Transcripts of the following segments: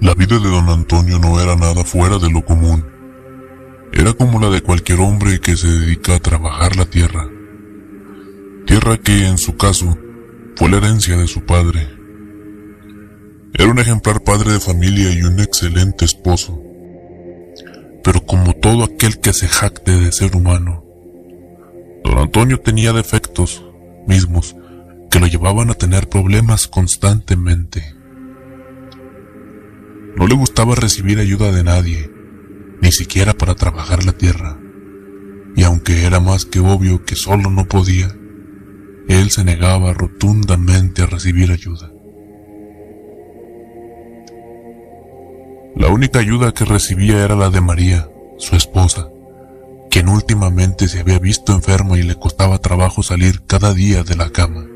La vida de don Antonio no era nada fuera de lo común. Era como la de cualquier hombre que se dedica a trabajar la tierra. Tierra que, en su caso, fue la herencia de su padre. Era un ejemplar padre de familia y un excelente esposo. Pero como todo aquel que se jacte de ser humano, don Antonio tenía defectos mismos que lo llevaban a tener problemas constantemente. No le gustaba recibir ayuda de nadie, ni siquiera para trabajar la tierra. Y aunque era más que obvio que solo no podía, él se negaba rotundamente a recibir ayuda. La única ayuda que recibía era la de María, su esposa, quien últimamente se había visto enfermo y le costaba trabajo salir cada día de la cama.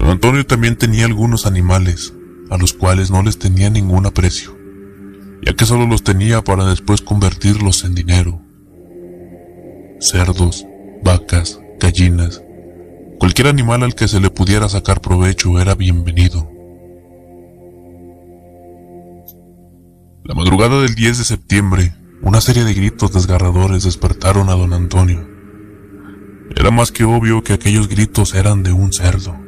Antonio también tenía algunos animales, a los cuales no les tenía ningún aprecio, ya que solo los tenía para después convertirlos en dinero. Cerdos, vacas, gallinas, cualquier animal al que se le pudiera sacar provecho era bienvenido. La madrugada del 10 de septiembre, una serie de gritos desgarradores despertaron a don Antonio. Era más que obvio que aquellos gritos eran de un cerdo.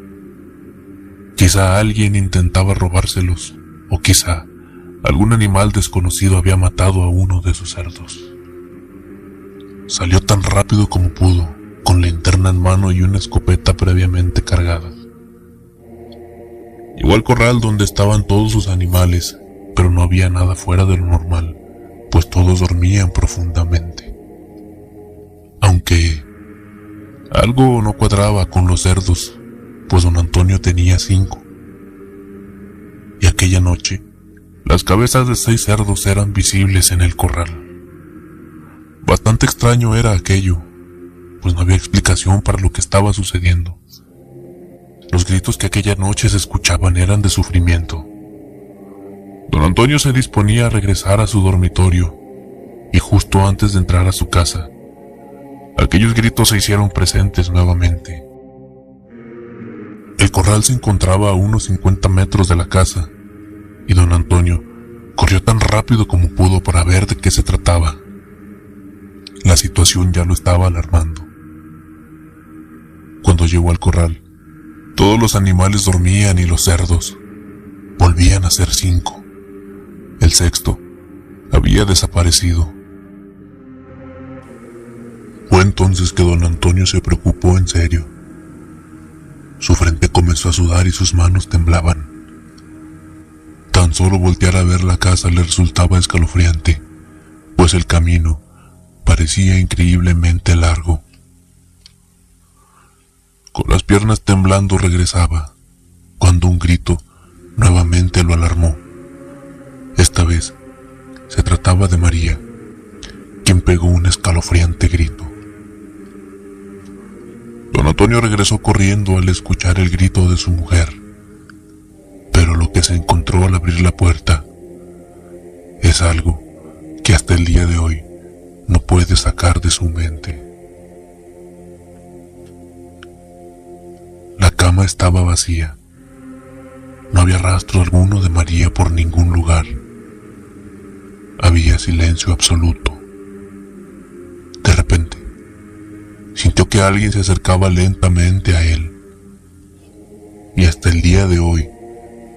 Quizá alguien intentaba robárselos, o quizá algún animal desconocido había matado a uno de sus cerdos. Salió tan rápido como pudo, con linterna en mano y una escopeta previamente cargada. Llegó al corral donde estaban todos sus animales, pero no había nada fuera de lo normal, pues todos dormían profundamente. Aunque algo no cuadraba con los cerdos, pues don Antonio tenía cinco. Y aquella noche, las cabezas de seis cerdos eran visibles en el corral. Bastante extraño era aquello, pues no había explicación para lo que estaba sucediendo. Los gritos que aquella noche se escuchaban eran de sufrimiento. Don Antonio se disponía a regresar a su dormitorio, y justo antes de entrar a su casa, aquellos gritos se hicieron presentes nuevamente. El corral se encontraba a unos 50 metros de la casa, y don Antonio corrió tan rápido como pudo para ver de qué se trataba. La situación ya lo estaba alarmando. Cuando llegó al corral, todos los animales dormían y los cerdos volvían a ser cinco. El sexto había desaparecido. Fue entonces que don Antonio se preocupó en serio a sudar y sus manos temblaban. Tan solo voltear a ver la casa le resultaba escalofriante, pues el camino parecía increíblemente largo. Con las piernas temblando regresaba, cuando un grito nuevamente lo alarmó. Esta vez se trataba de María, quien pegó un escalofriante grito. Antonio regresó corriendo al escuchar el grito de su mujer, pero lo que se encontró al abrir la puerta es algo que hasta el día de hoy no puede sacar de su mente. La cama estaba vacía. No había rastro alguno de María por ningún lugar. Había silencio absoluto. Sintió que alguien se acercaba lentamente a él. Y hasta el día de hoy,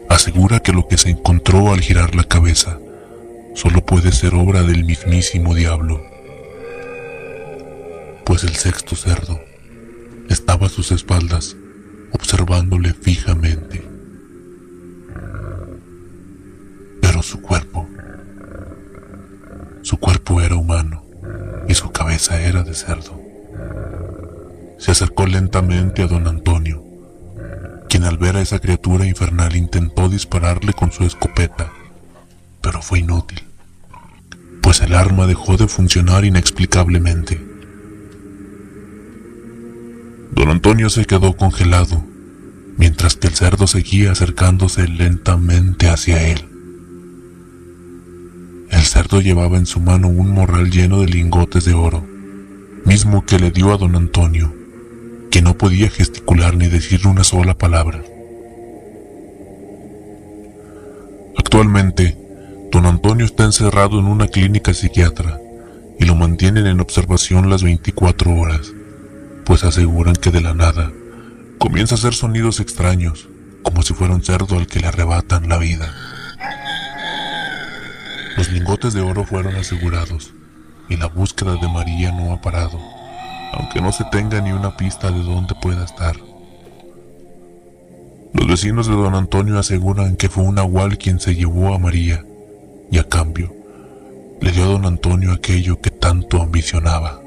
asegura que lo que se encontró al girar la cabeza solo puede ser obra del mismísimo diablo. Pues el sexto cerdo estaba a sus espaldas, observándole fijamente. Pero su cuerpo, su cuerpo era humano y su cabeza era de cerdo acercó lentamente a don Antonio, quien al ver a esa criatura infernal intentó dispararle con su escopeta, pero fue inútil, pues el arma dejó de funcionar inexplicablemente. Don Antonio se quedó congelado, mientras que el cerdo seguía acercándose lentamente hacia él. El cerdo llevaba en su mano un morral lleno de lingotes de oro, mismo que le dio a don Antonio que no podía gesticular ni decir una sola palabra. Actualmente, don Antonio está encerrado en una clínica psiquiatra y lo mantienen en observación las 24 horas, pues aseguran que de la nada comienza a hacer sonidos extraños, como si fuera un cerdo al que le arrebatan la vida. Los lingotes de oro fueron asegurados y la búsqueda de María no ha parado, aunque no se tenga ni una pista de dónde pueda estar. Los vecinos de don Antonio aseguran que fue un nahual quien se llevó a María y a cambio le dio a don Antonio aquello que tanto ambicionaba.